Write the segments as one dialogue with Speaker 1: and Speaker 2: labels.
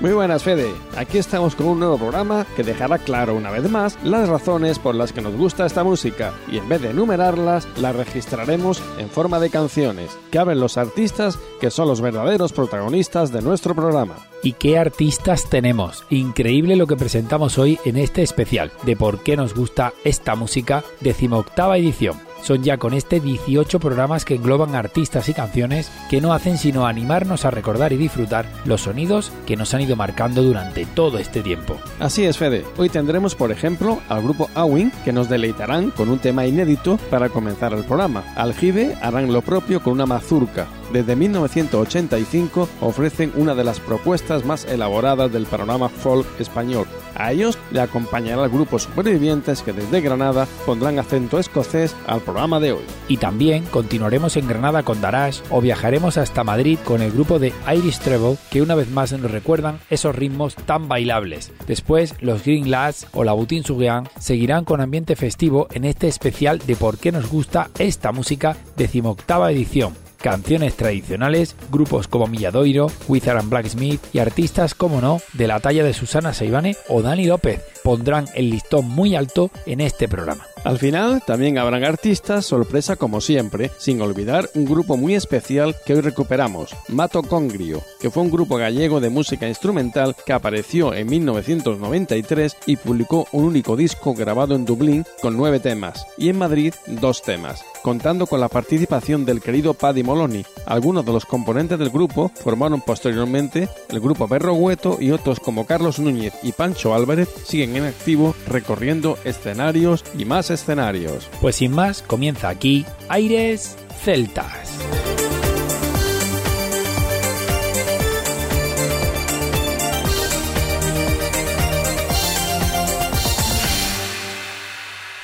Speaker 1: Muy buenas, Fede. Aquí estamos con un nuevo programa que dejará claro una vez más las razones por las que nos gusta esta música y en vez de enumerarlas, las registraremos en forma de canciones que hablen los artistas que son los verdaderos protagonistas de nuestro programa.
Speaker 2: ¿Y qué artistas tenemos? Increíble lo que presentamos hoy en este especial de por qué nos gusta esta música, decimoctava edición. Son ya con este 18 programas que engloban artistas y canciones que no hacen sino animarnos a recordar y disfrutar los sonidos que nos han ido marcando durante todo este tiempo.
Speaker 1: Así es, Fede. Hoy tendremos, por ejemplo, al grupo Awin, que nos deleitarán con un tema inédito para comenzar el programa. Aljibe harán lo propio con una mazurca. Desde 1985 ofrecen una de las propuestas más elaboradas del panorama folk español. A ellos le acompañará el grupo Supervivientes que desde Granada pondrán acento escocés al programa de hoy.
Speaker 2: Y también continuaremos en Granada con Darash o viajaremos hasta Madrid con el grupo de Irish Treble que una vez más nos recuerdan esos ritmos tan bailables. Después los Green Lads o la Boutin Sugean seguirán con ambiente festivo en este especial de por qué nos gusta esta música decimoctava edición canciones tradicionales, grupos como Milladoiro, Wizard and Blacksmith y artistas como no de la talla de Susana Saibane o Dani López pondrán el listón muy alto en este programa.
Speaker 1: Al final también habrán artistas sorpresa como siempre, sin olvidar un grupo muy especial que hoy recuperamos, Mato Congrio, que fue un grupo gallego de música instrumental que apareció en 1993 y publicó un único disco grabado en Dublín con nueve temas y en Madrid dos temas, contando con la participación del querido Paddy Moloney. Algunos de los componentes del grupo formaron posteriormente el grupo Perro Hueto y otros como Carlos Núñez y Pancho Álvarez siguen en activo recorriendo escenarios y más escenarios.
Speaker 2: Pues sin más, comienza aquí Aires Celtas.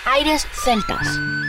Speaker 3: Aires Celtas.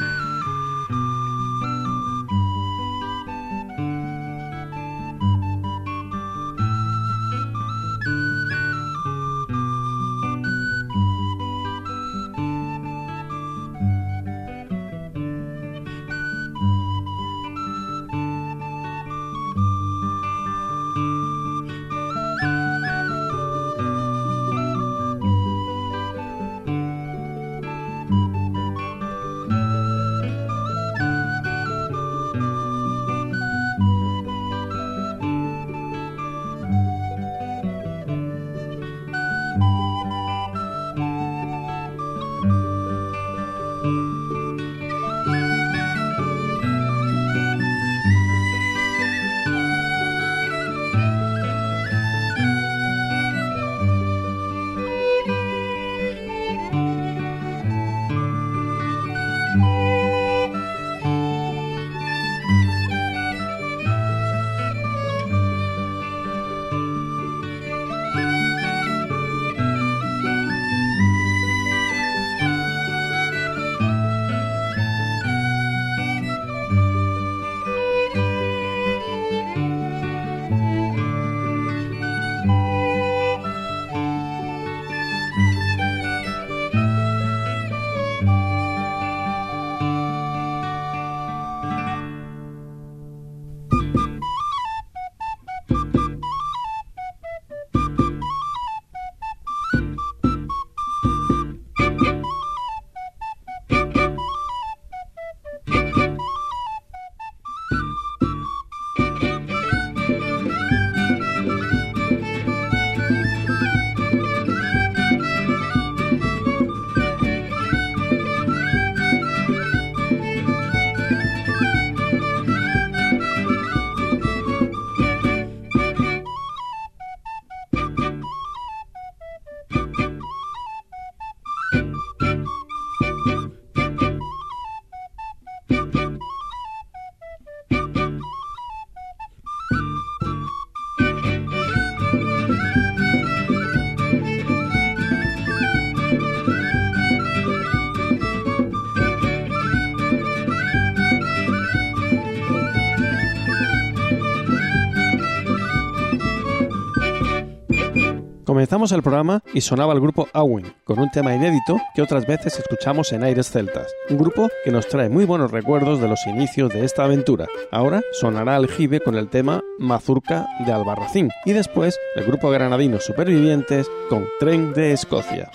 Speaker 1: Comenzamos el programa y sonaba el grupo Awin, con un tema inédito que otras veces escuchamos en Aires Celtas, un grupo que nos trae muy buenos recuerdos de los inicios de esta aventura. Ahora sonará Aljibe con el tema Mazurca de Albarracín y después el grupo granadino Supervivientes con Tren de Escocia.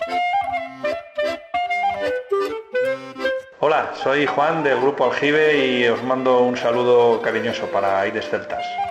Speaker 4: Hola, soy Juan del grupo Aljibe y os mando un saludo cariñoso para Aires Celtas.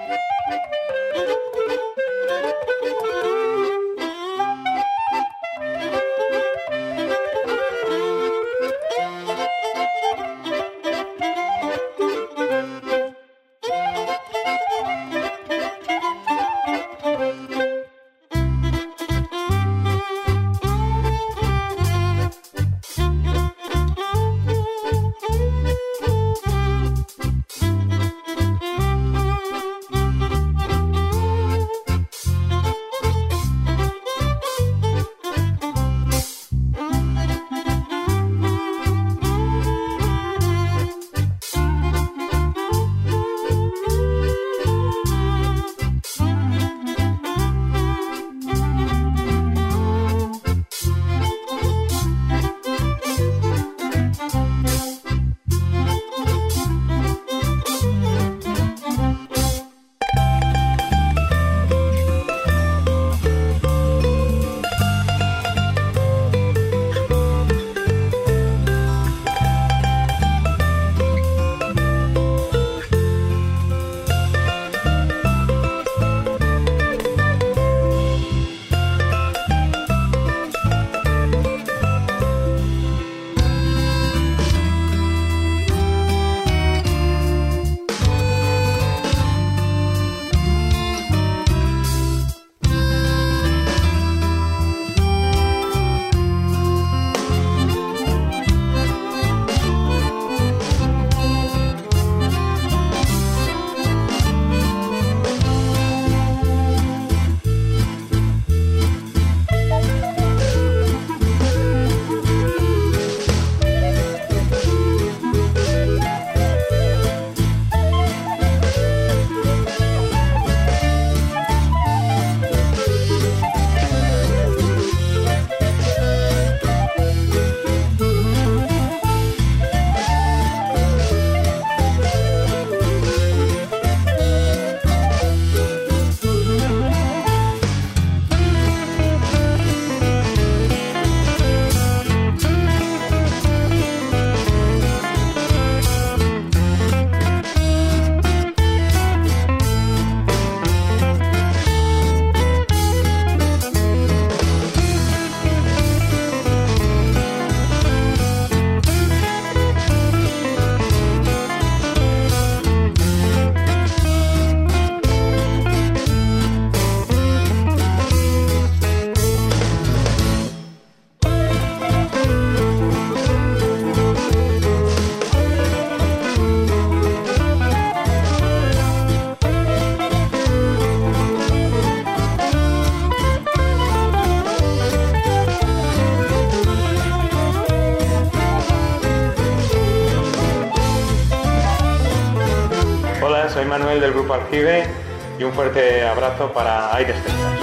Speaker 4: Y un fuerte abrazo para Aires Celtas.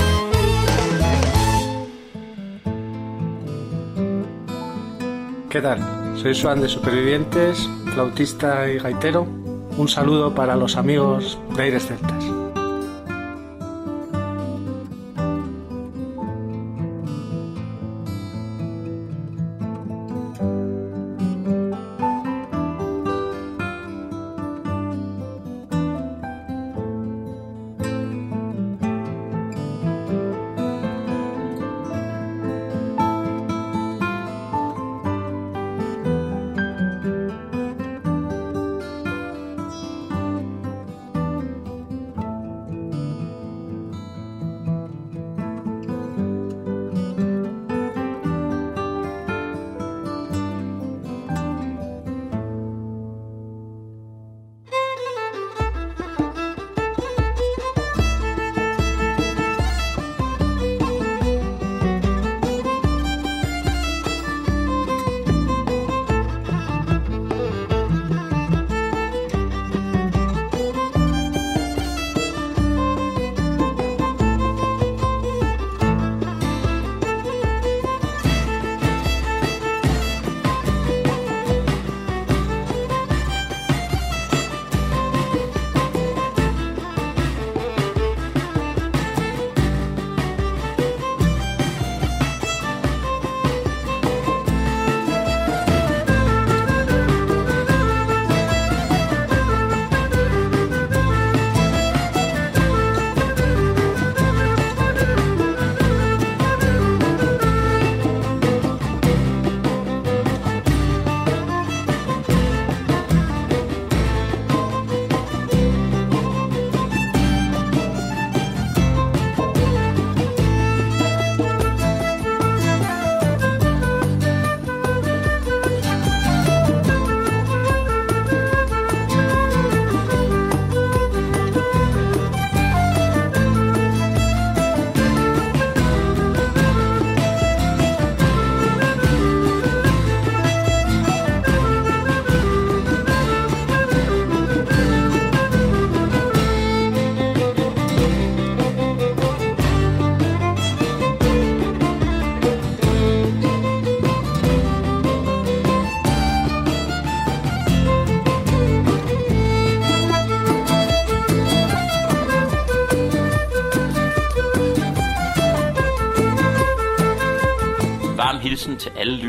Speaker 5: ¿Qué tal? Soy Juan de Supervivientes, flautista y gaitero. Un saludo para los amigos de Aires Celtas.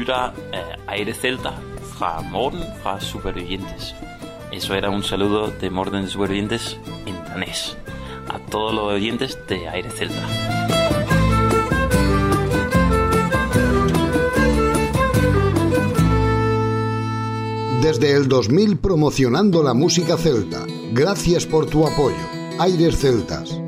Speaker 6: Lyttere af Aire Celta fra Morten fra Supervivientes. Eso era un saludo de Morten de Supervivientes en danés. A todos los oyentes de Aire Celta.
Speaker 7: Desde el 2000 promocionando la música celta. Gracias por tu apoyo. Aires Celtas.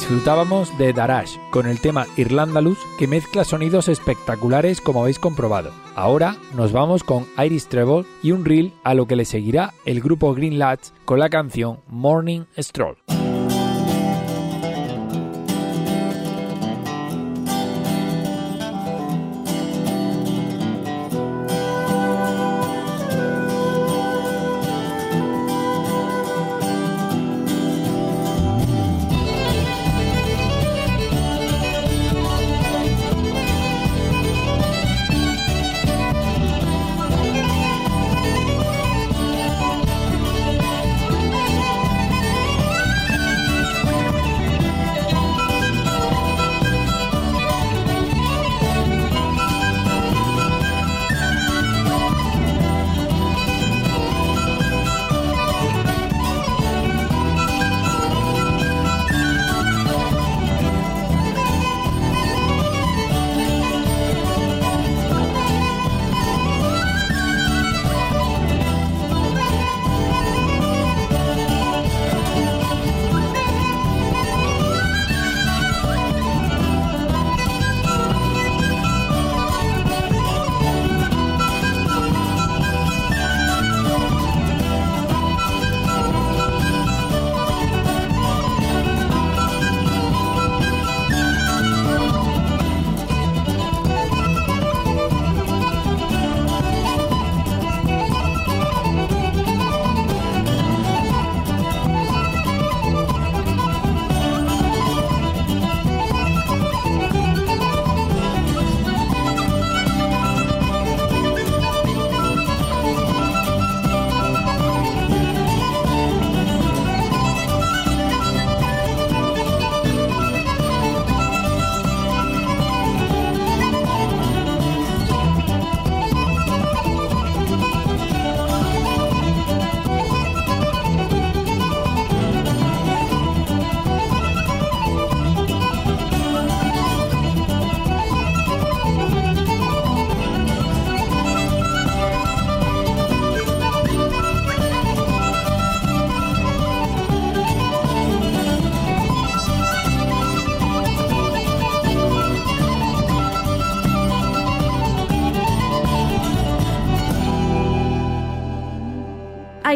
Speaker 2: Disfrutábamos de Darash con el tema Irlandalus que mezcla sonidos espectaculares como habéis comprobado. Ahora nos vamos con Iris Treble y un reel a lo que le seguirá el grupo Green Lads con la canción Morning Stroll.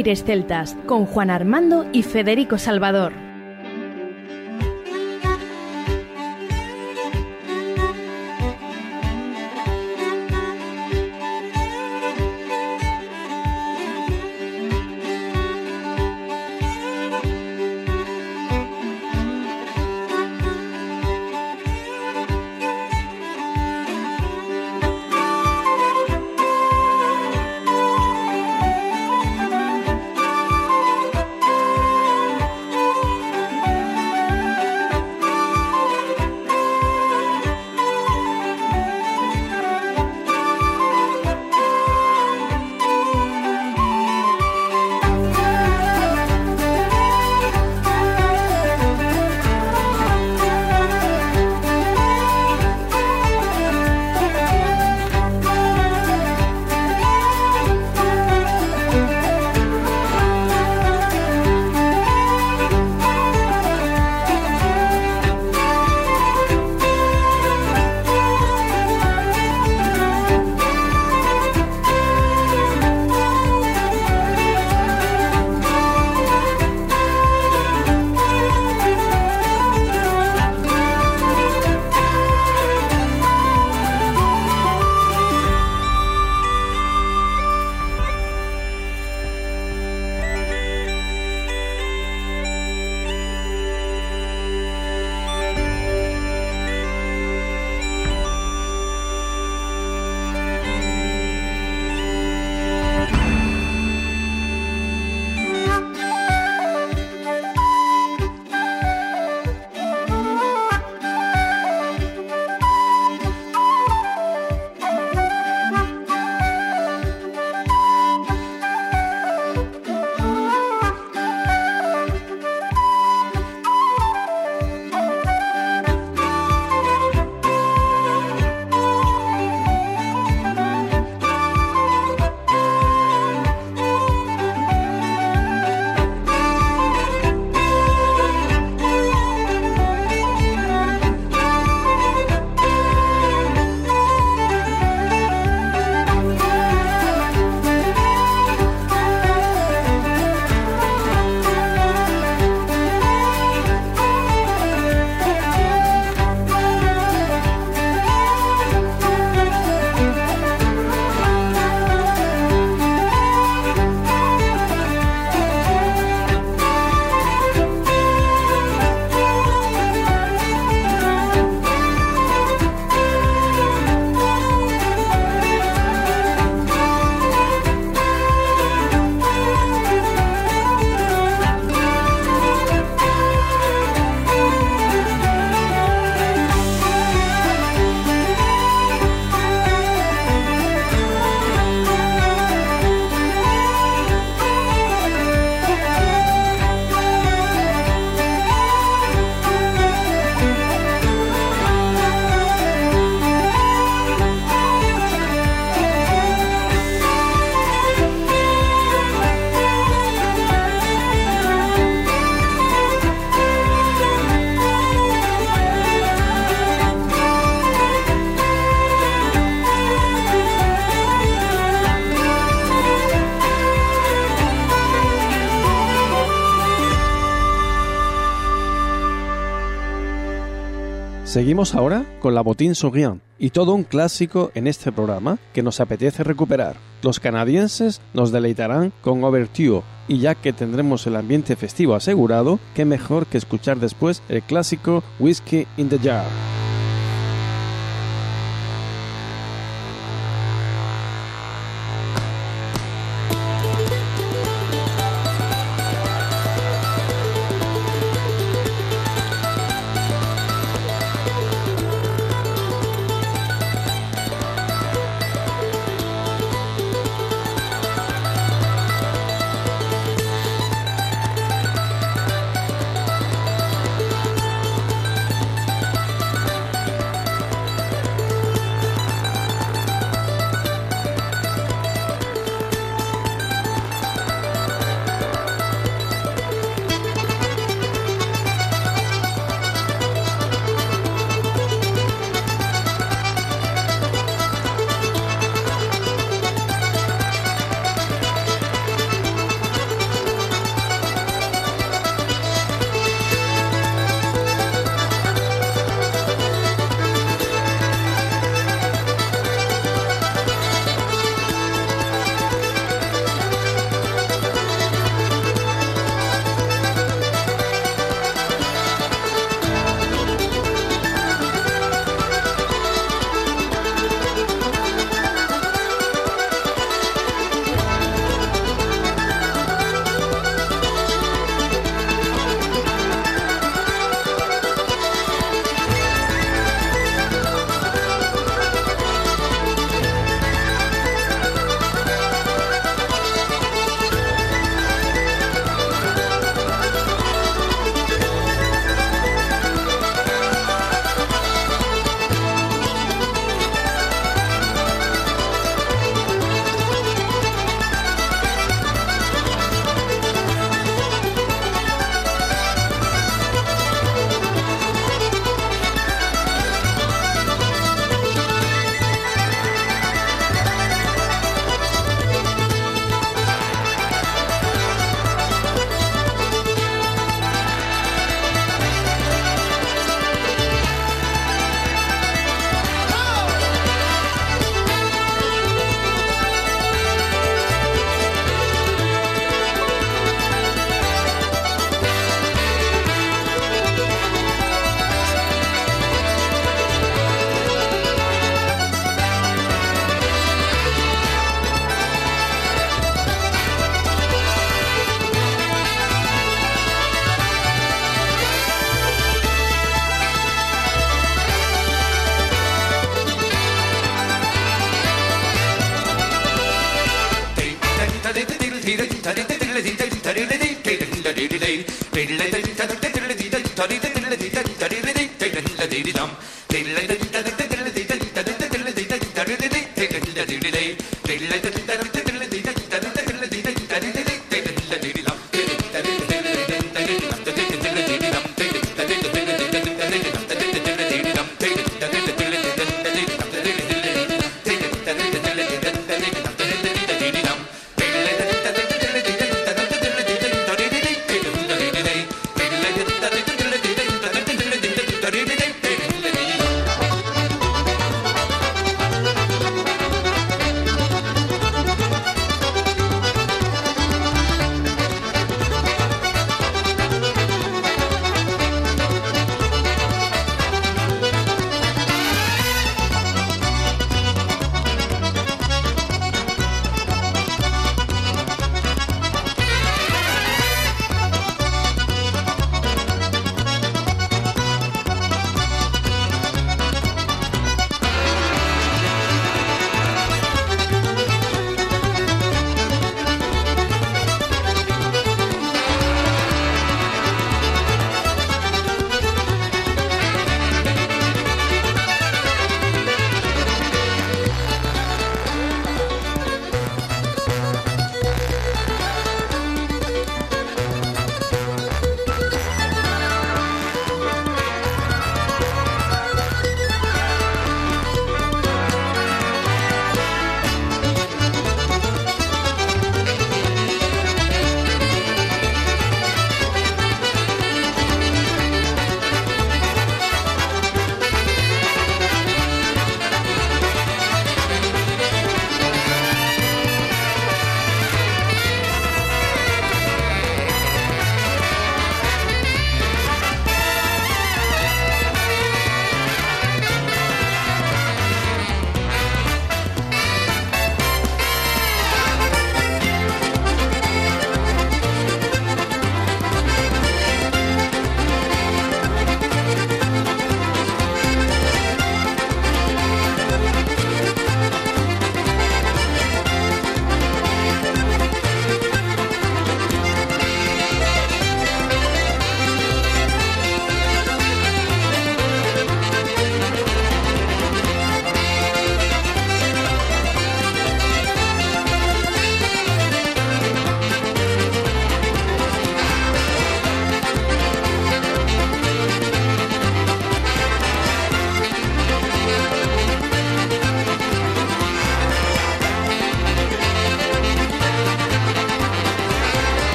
Speaker 8: Aires con Juan Armando y Federico Salvador.
Speaker 9: Seguimos ahora con la Botín Souriant y todo un clásico en este programa que nos apetece recuperar. Los canadienses nos deleitarán con Overture y ya que tendremos el ambiente festivo asegurado, qué mejor que escuchar después el clásico Whiskey in the Jar.
Speaker 10: தரிதம்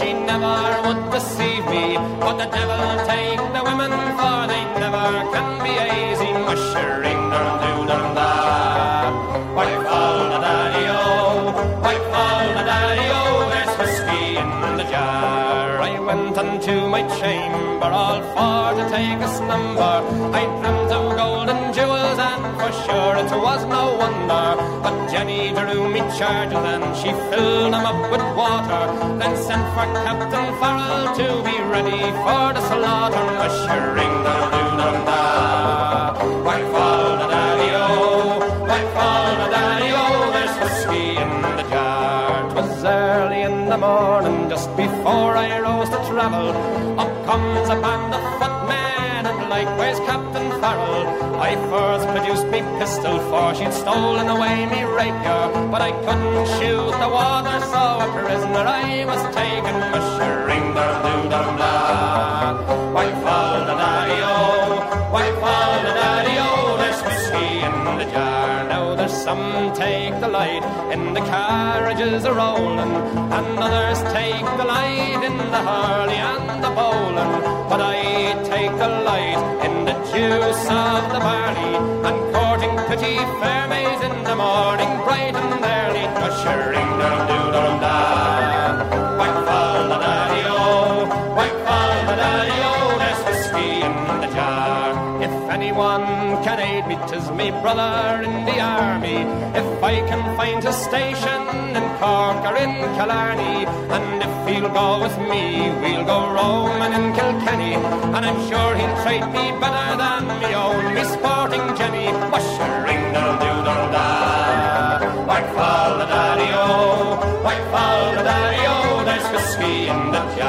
Speaker 10: she never unto my chamber all for to take a slumber. I dreamt of golden jewels and for sure it was no wonder. But Jenny drew me charges and she filled them up with water. Then sent for Captain Farrell to be ready for the slaughter. Mushering dum doo dum da. Morning, just before I rose to travel. Up comes a band of footmen and likewise Captain Farrell. I first produced me pistol for she'd stolen away me rapier. But I couldn't shoot the water, so a prisoner I was taken. Mushering dum doo dum da. In the carriages are rolling, and others take the light in the hurley and the bowling. But I take the light in the juice of the barley, and courting pretty fair maids in the morning, bright and early, ushering da. Whack the whack fall the daddy-o, oh. there's whiskey in the jar. If anyone can aid me brother in the army. If I can find a station in Cork or in Killarney, and if he'll go with me, we'll go roaming in Kilkenny. And I'm sure he'll treat me better than me own, me sporting Jenny. Mushering dum doo dum da. Whack fall the daddy-o, oh. whack fall the daddy-o, oh. there's whiskey in the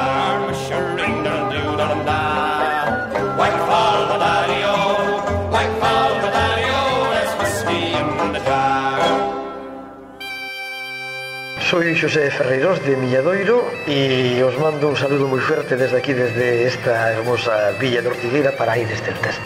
Speaker 11: Soy Xosé Ferreiros de Milladoiro e os mando un saludo moi fuerte desde aquí, desde esta hermosa villa de Ortigueira para Aires Celtas.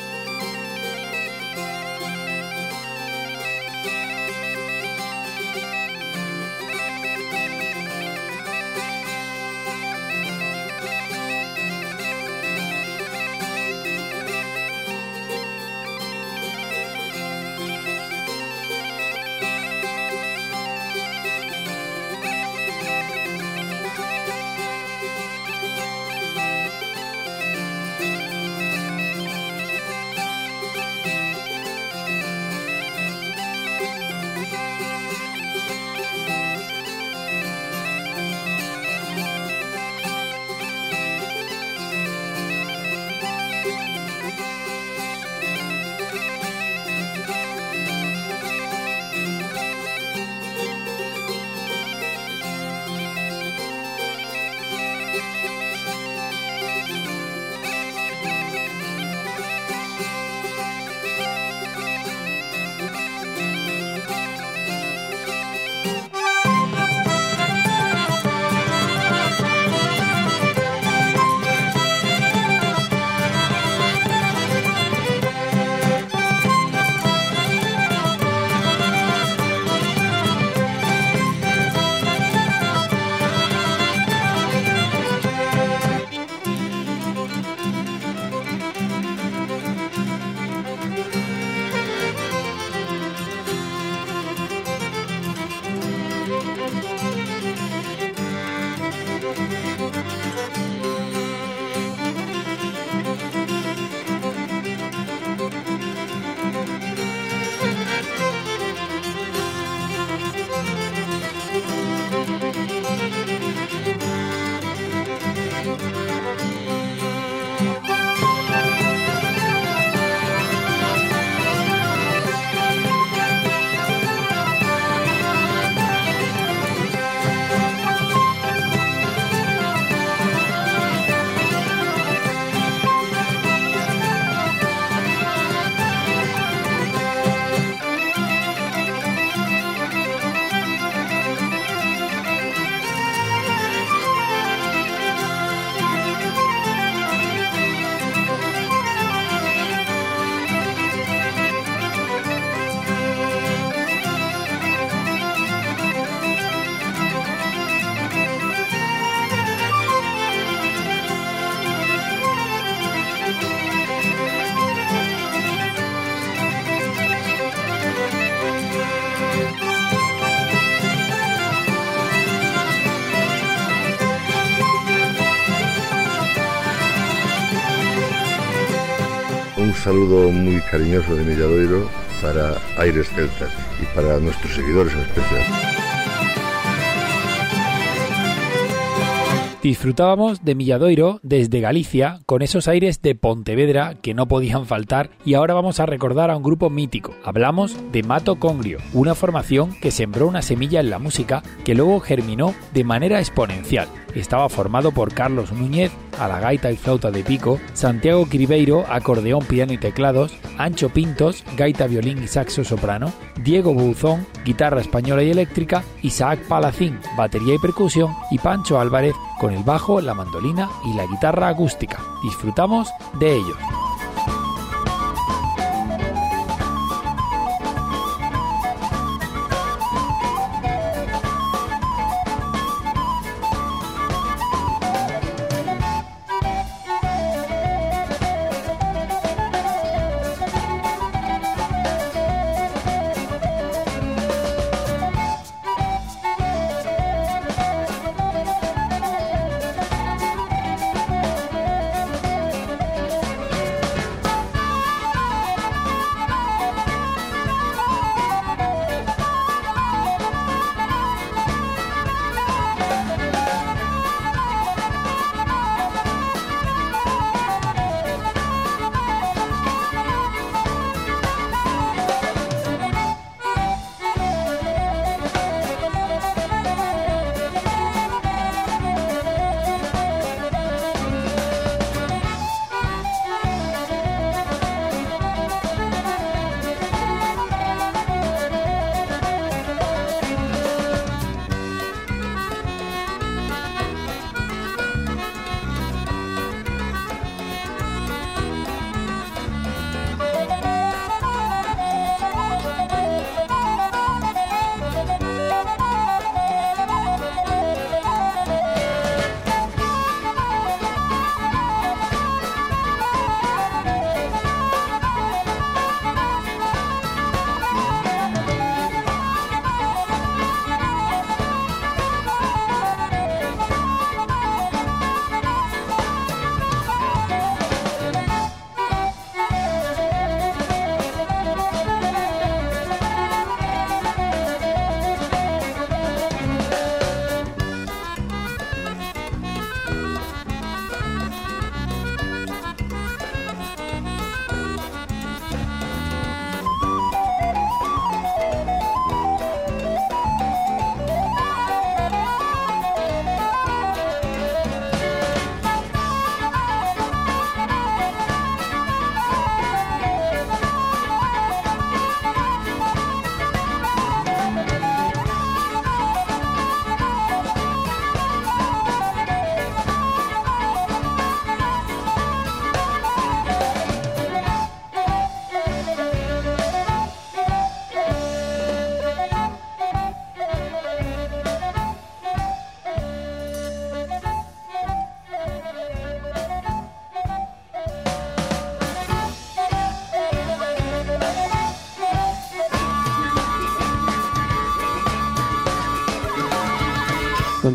Speaker 12: Muy cariñoso de Milladoiro para Aires Celtas y para nuestros seguidores en especial.
Speaker 2: Disfrutábamos de Milladoiro desde Galicia con esos aires de Pontevedra que no podían faltar y ahora vamos a recordar a un grupo mítico. Hablamos de Mato Congrio, una formación que sembró una semilla en la música que luego germinó de manera exponencial. Estaba formado por Carlos Núñez, a la gaita y flauta de pico, Santiago Cribeiro, acordeón, piano y teclados, Ancho Pintos, gaita, violín y saxo soprano, Diego Buzón, guitarra española y eléctrica, Isaac Palacín, batería y percusión y Pancho Álvarez con el bajo, la mandolina y la guitarra acústica. Disfrutamos de ellos.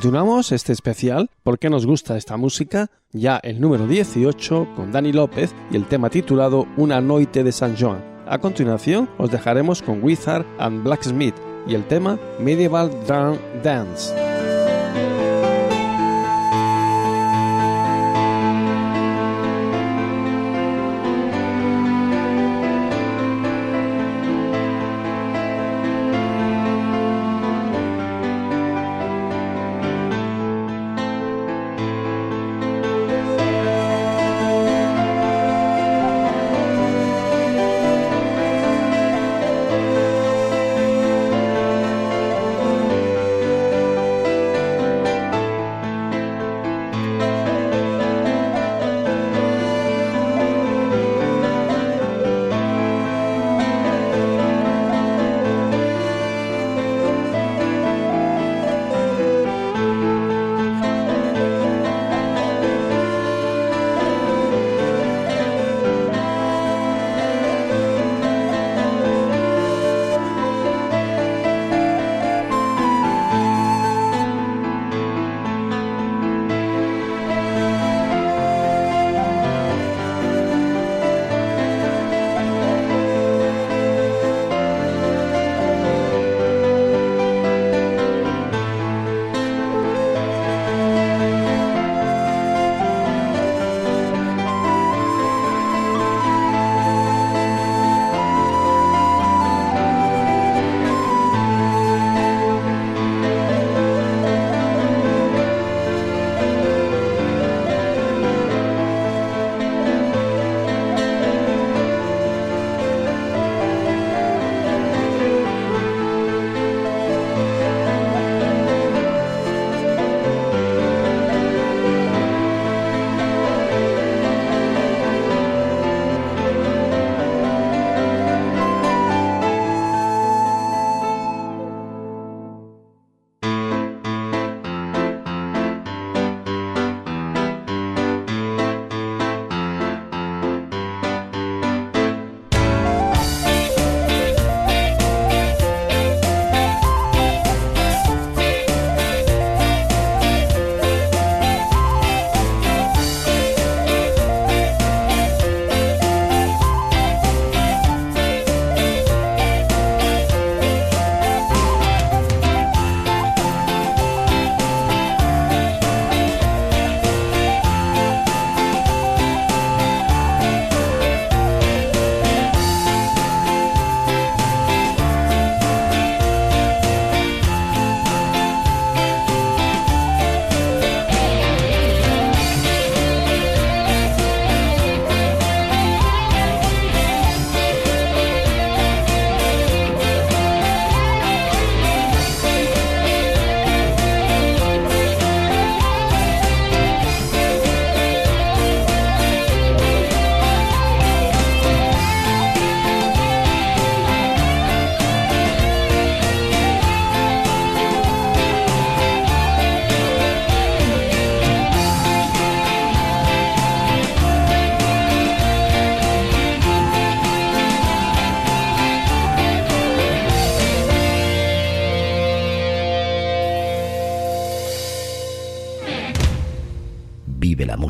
Speaker 1: Continuamos este especial porque nos gusta esta música, ya el número 18 con Dani López y el tema titulado Una noite de San Joan. A continuación os dejaremos con Wizard and Blacksmith y el tema Medieval Drum Dance.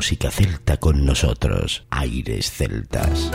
Speaker 13: Música celta con nosotros. Aires celtas.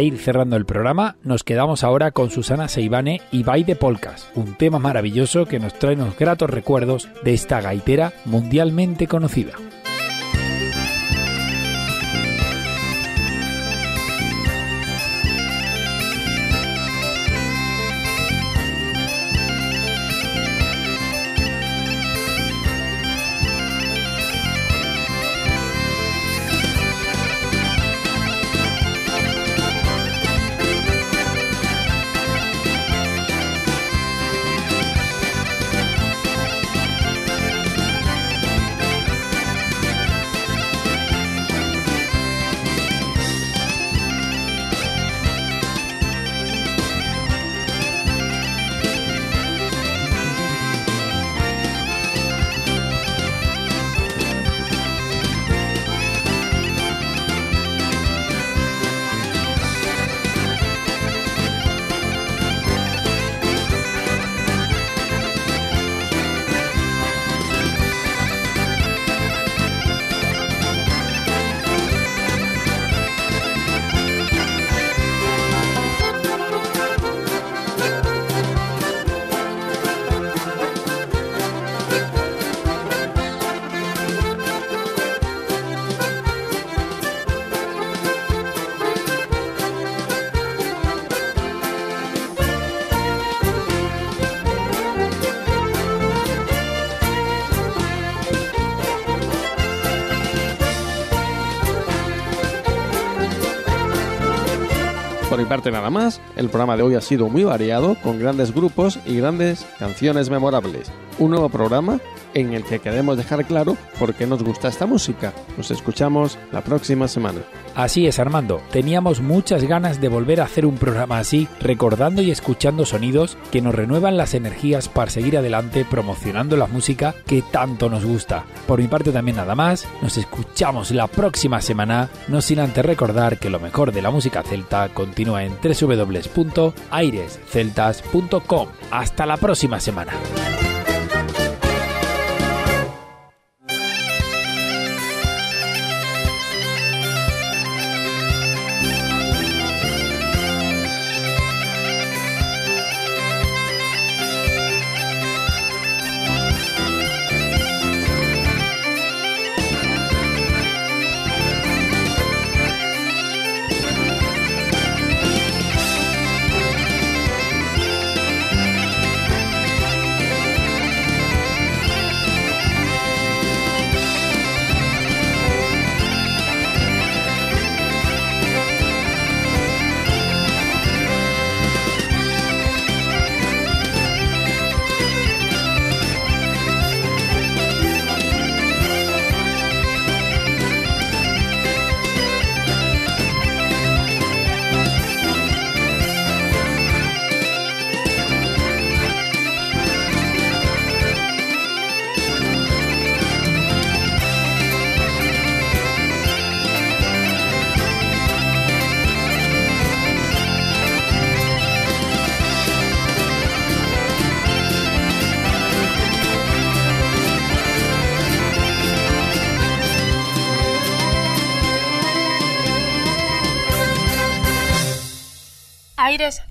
Speaker 2: Para ir cerrando el programa, nos quedamos ahora con Susana Seibane y Bay de Polcas, un tema maravilloso que nos trae unos gratos recuerdos de esta gaitera mundialmente conocida.
Speaker 1: Parte nada más, el programa de hoy ha sido muy variado, con grandes grupos y grandes canciones memorables. Un nuevo programa en el que queremos dejar claro por qué nos gusta esta música. Nos escuchamos la próxima semana.
Speaker 2: Así es, Armando. Teníamos muchas ganas de volver a hacer un programa así, recordando y escuchando sonidos que nos renuevan las energías para seguir adelante promocionando la música que tanto nos gusta. Por mi parte también nada más, nos escuchamos la próxima semana, no sin antes recordar que lo mejor de la música celta continúa en www.airesceltas.com. Hasta la próxima semana.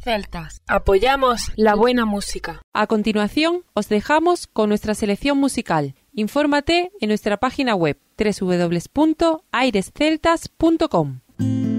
Speaker 14: Celtas. Apoyamos la buena música.
Speaker 15: A continuación, os dejamos con nuestra selección musical. Infórmate en nuestra página web www.airesceltas.com.